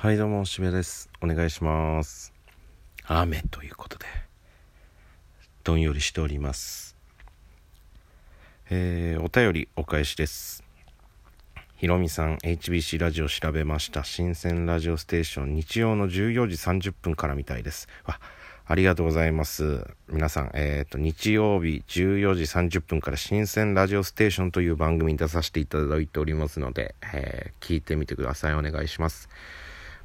はいどうも渋谷です。お願いします。雨ということでどんよりしております。えー、お便りお返しです。ひろみさん HBC ラジオ調べました。新鮮ラジオステーション日曜の14時30分からみたいです。わありがとうございます。皆さんえっ、ー、と日曜日14時30分から新鮮ラジオステーションという番組に出させていただいておりますので、えー、聞いてみてください。お願いします。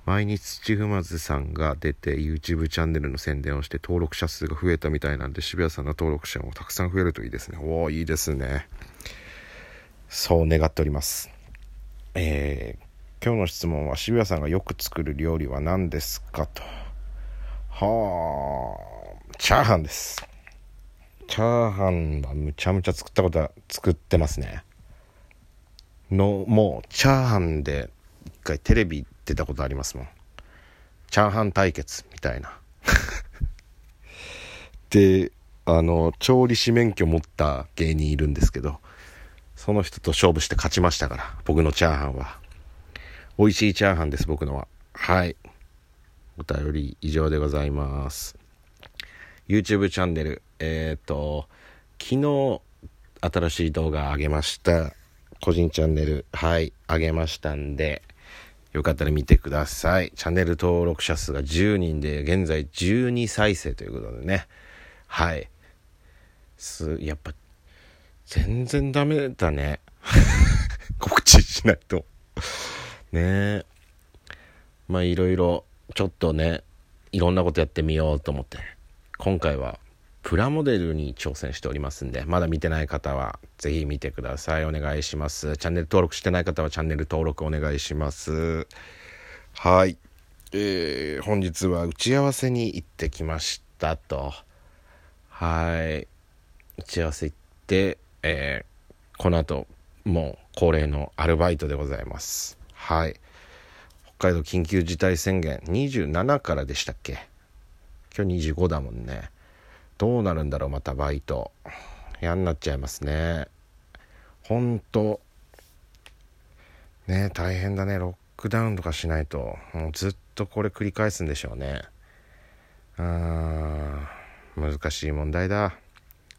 毎日土踏まずさんが出て YouTube チャンネルの宣伝をして登録者数が増えたみたいなんで渋谷さんの登録者もたくさん増えるといいですね。おおいいですね。そう願っております。えー、今日の質問は渋谷さんがよく作る料理は何ですかと。はあチャーハンです。チャーハンはむちゃむちゃ作ったことは作ってますね。のもうチャーハンで一回テレビ出たことありますもん。チャーハン対決みたいな。であの調理師免許持った芸人いるんですけどその人と勝負して勝ちましたから僕のチャーハンは。美味しいチャーハンです僕のは。はい。お便り以上でございます。YouTube チャンネルえっ、ー、と昨日新しい動画上げました。個人チャンネルはい上げましたんで。よかったら見てください。チャンネル登録者数が10人で、現在12再生ということでね。はい。す、やっぱ、全然ダメだね。告知しないと。ねえ。まあいろいろ、ちょっとね、いろんなことやってみようと思って、今回はプラモデルに挑戦しておりますんで、まだ見てない方はぜひ見てください。お願いします。チャンネル登録してない方はチャンネル登録お願いします。はい。えー、本日は打ち合わせに行ってきましたと。はい。打ち合わせ行って、えー、この後、もう恒例のアルバイトでございます。はい。北海道緊急事態宣言27からでしたっけ？今日25だもんね。どうなるんだろうまたバイト。嫌になっちゃいますね。ほんとね大変だね。ロックダウンとかしないと。もうずっとこれ繰り返すんでしょうね。うん。難しい問題だ。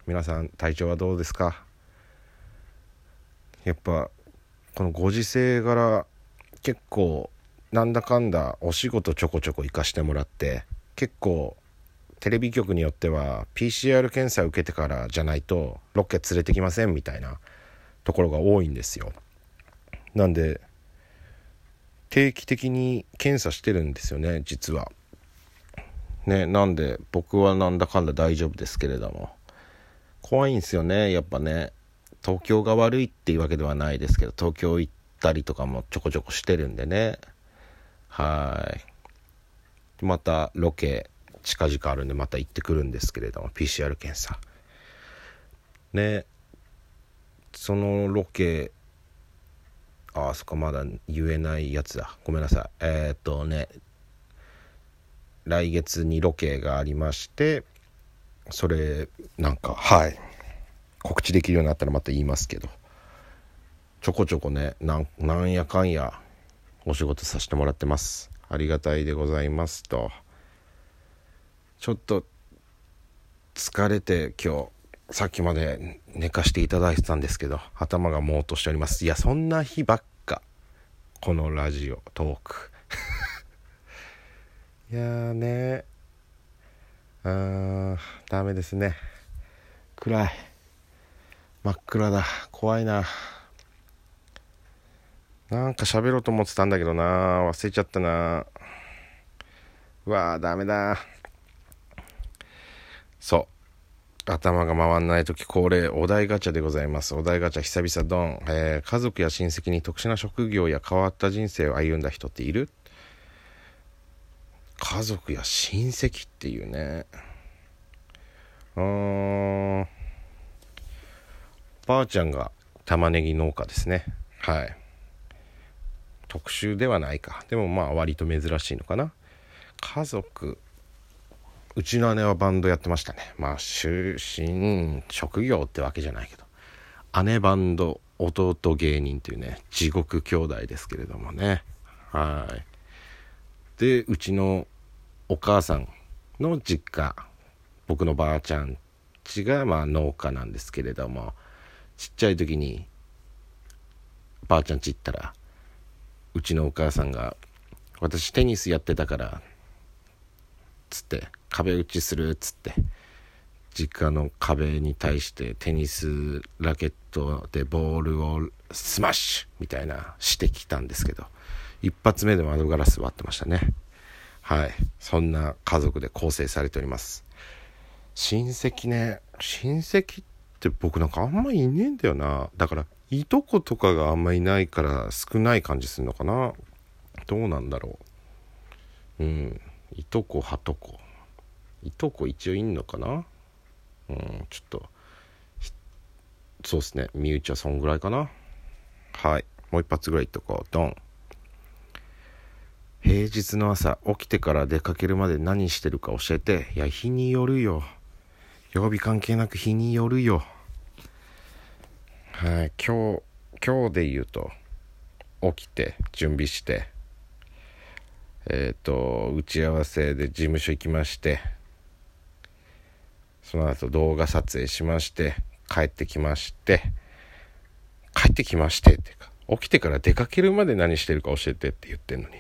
皆さん体調はどうですか？やっぱこのご時世柄結構なんだかんだお仕事ちょこちょこ行かしてもらって結構テレビ局によっては PCR 検査を受けてからじゃないとロケ連れてきませんみたいなところが多いんですよ。なんで定期的に検査してるんですよね実は。ねなんで僕はなんだかんだ大丈夫ですけれども。怖いんですよねやっぱね。東京が悪いっていうわけではないですけど東京行ったりとかもちょこちょこしてるんでね。はい。またロケ近々あるんでまた行ってくるんですけれども PCR 検査。ね。そのロケああそこまだ言えないやつだ。ごめんなさい。えー、っとね。来月にロケがありましてそれなんかはい。告知できるようになったらまた言いますけど。ちょこちょこねなんやかんやお仕事させてもらってます。ありがたいでございますと。ちょっと疲れて今日さっきまで寝かしていただいてたんですけど頭がもうとしております。いやそんな日ばっか。このラジオトーク。いやーね。あーダメですね。暗い。真っ暗だ。怖いな。なんか喋ろうと思ってたんだけどな。忘れちゃったな。うわーダメだ。そう。頭が回んない時恒例、お題ガチャでございます。お題ガチャ久々ドン。えー、家族や親戚に特殊な職業や変わった人生を歩んだ人っている？家族や親戚っていうね。うーん。ばあちゃんが玉ねぎ農家ですね。はい。特殊ではないか。でもまあ割と珍しいのかな。家族うちの姉はバンドやってましたね。まあ出身職業ってわけじゃないけど。姉バンド弟芸人というね地獄兄弟ですけれどもね。はい。でうちのお母さんの実家僕のばあちゃんちがまあ農家なんですけれどもちっちゃい時にばあちゃんち行ったらうちのお母さんが「私テニスやってたから」つって壁打ちするっつって実家の壁に対してテニスラケットでボールをスマッシュみたいなしてきたんですけど一発目で窓ガラス割ってましたね。はい。そんな家族で構成されております。親戚ね。親戚って僕なんかあんまいねえんだよな。だからいとことかがあんまいないから少ない感じするのかな。どうなんだろう。うん。いとこはとこ。いとこ一応いんのかな？うんちょっとそうっすね。身内はそんぐらいかな？はい。もう一発ぐらいいっとこう。ドン。平日の朝起きてから出かけるまで何してるか教えて。いや日によるよ。曜日関係なく日によるよ。はい。今日今日で言うと起きて準備してえっ、ー、と打ち合わせで事務所行きましてその後動画撮影しまして帰ってきまして帰ってきましてっていうか起きてから出かけるまで何してるか教えてって言ってんのに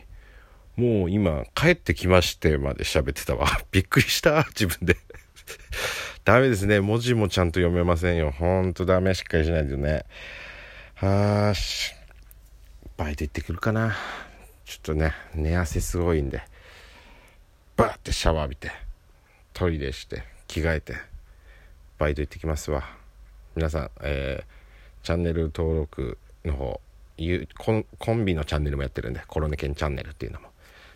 もう今帰ってきましてまで喋ってたわ。びっくりした自分で。ダメですね。文字もちゃんと読めませんよ。ほんとダメ。しっかりしないとね。はーし。バイト行ってくるかな。ちょっとね寝汗すごいんでバーってシャワー浴びてトイレして着替えてバイト行ってきますわ。皆さん、えー、チャンネル登録の方コンビのチャンネルもやってるんでコロネケンチャンネルっていうのも。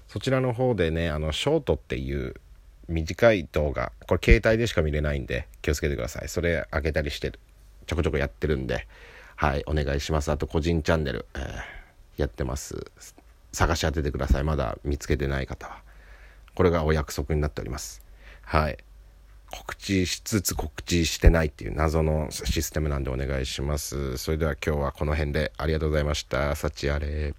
そちらの方でねあのショートっていう短い動画これ携帯でしか見れないんで気をつけてください。それ上げたりしてるちょこちょこやってるんではいお願いします。あと個人チャンネル、えー、やってます。探し当ててください。まだ見つけてない方は。これがお約束になっております。はい。告知しつつ告知してないっていう謎のシステムなんでお願いします。それでは今日はこの辺でありがとうございました。幸あれ。